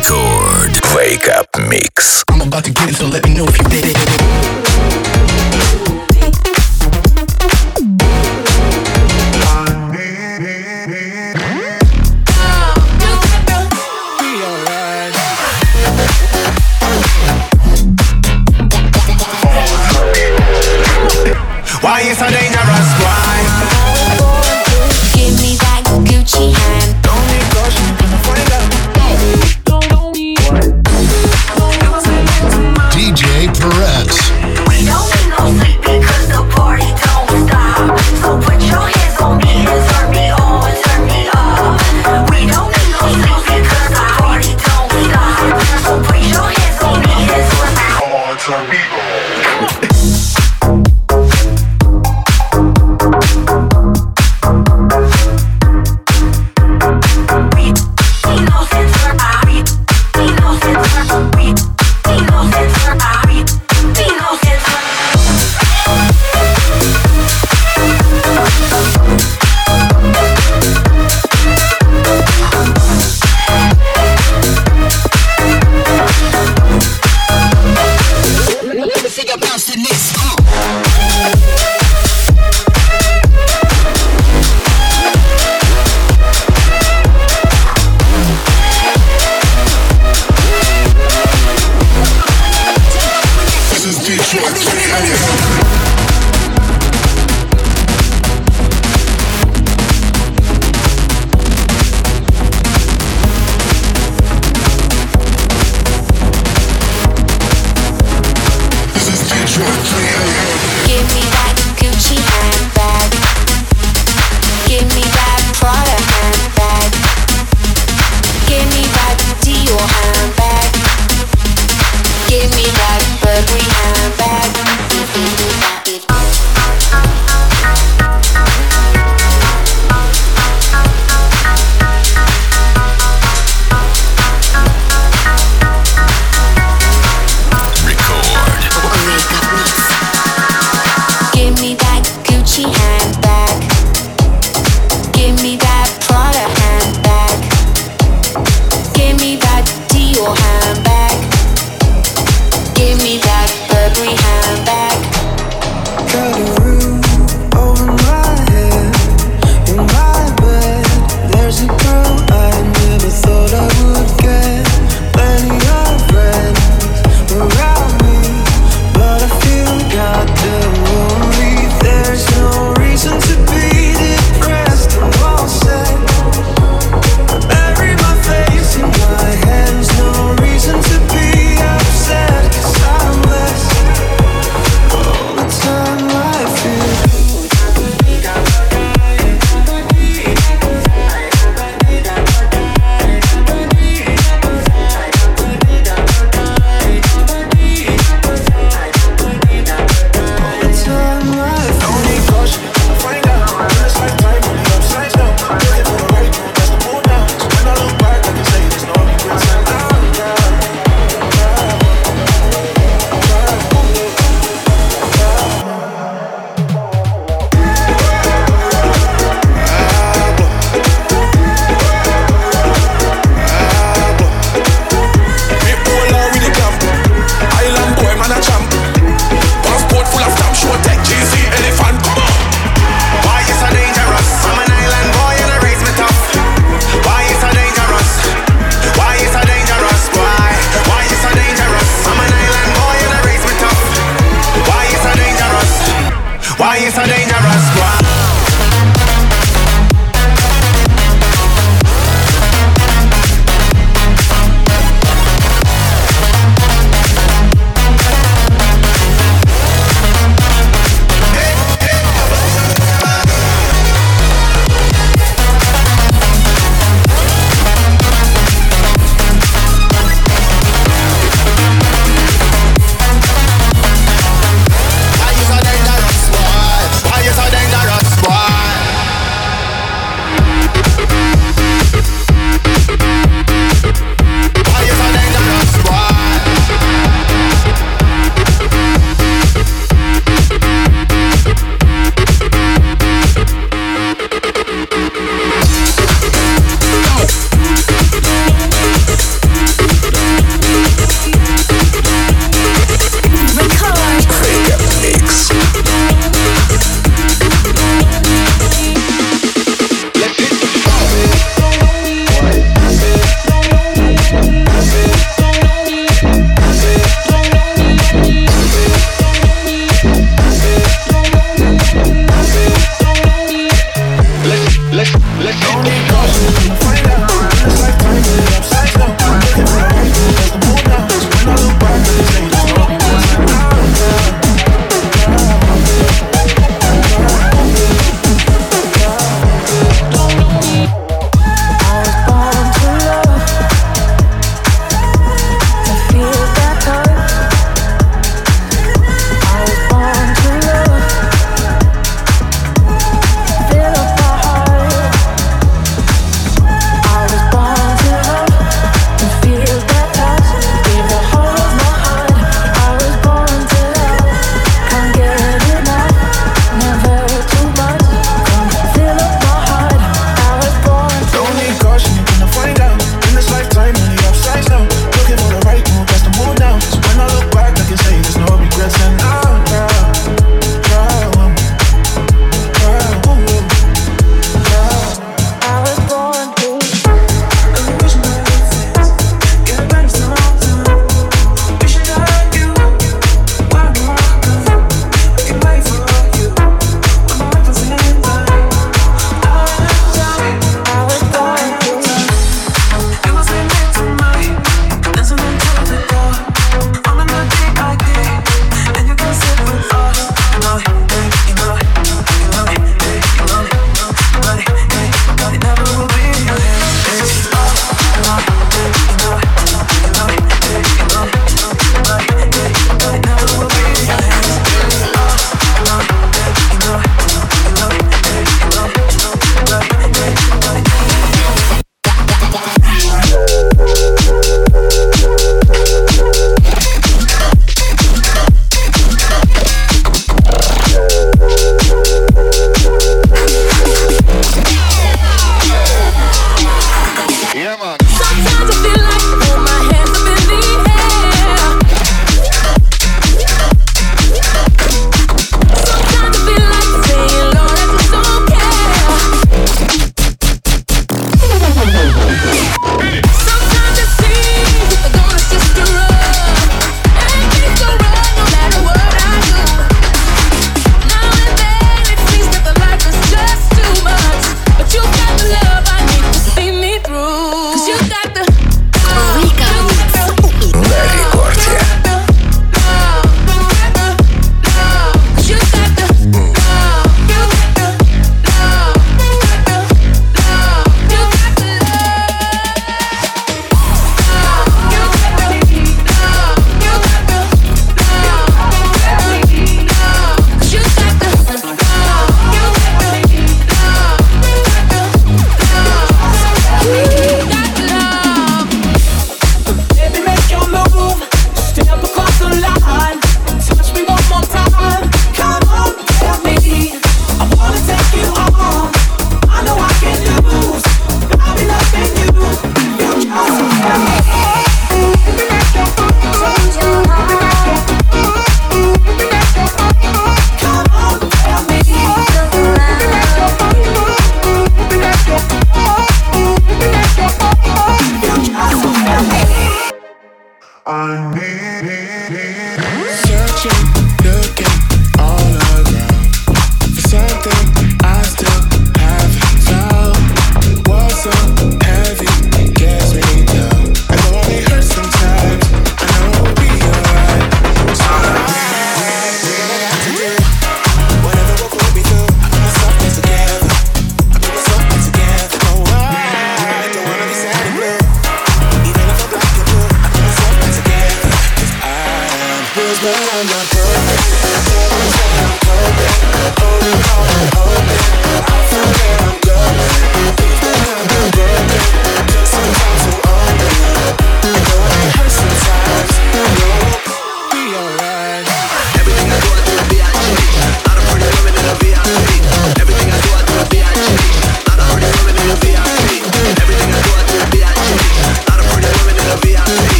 Record. Wake Up Mix. I'm about to get it, so let me know if you did it. sonido. we have. Why is a danger?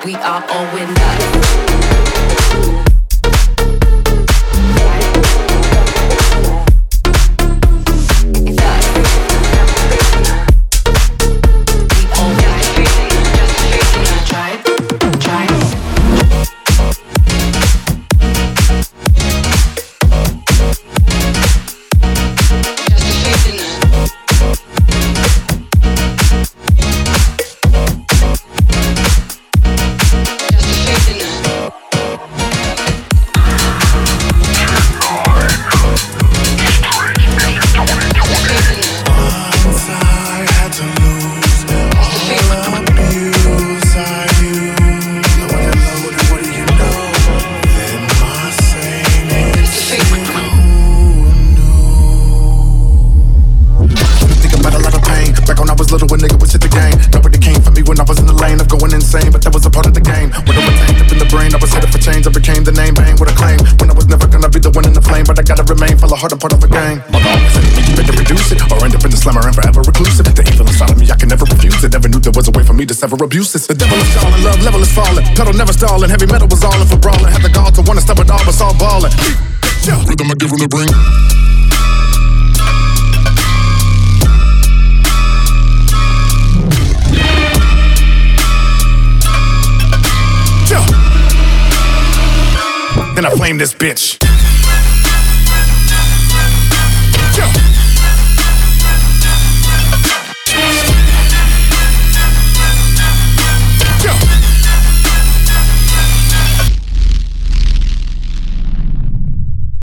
Just a I was headed for change. I became the name, bang with a claim. When I was never gonna be the one in the flame, but I gotta remain. Fell a harder part of a gang. My dog said, you better reduce it, or end up in the slammer and forever reclusive. The evil inside of me, I can never refuse it. Never knew there was a way for me to sever abuses. The devil is calling, love level is falling. Pedal never stalling, heavy metal was all in for brawling. Had the gall to wanna step it all, but saw balling. Yeah, rhythm I give him the bring. Flame this bitch.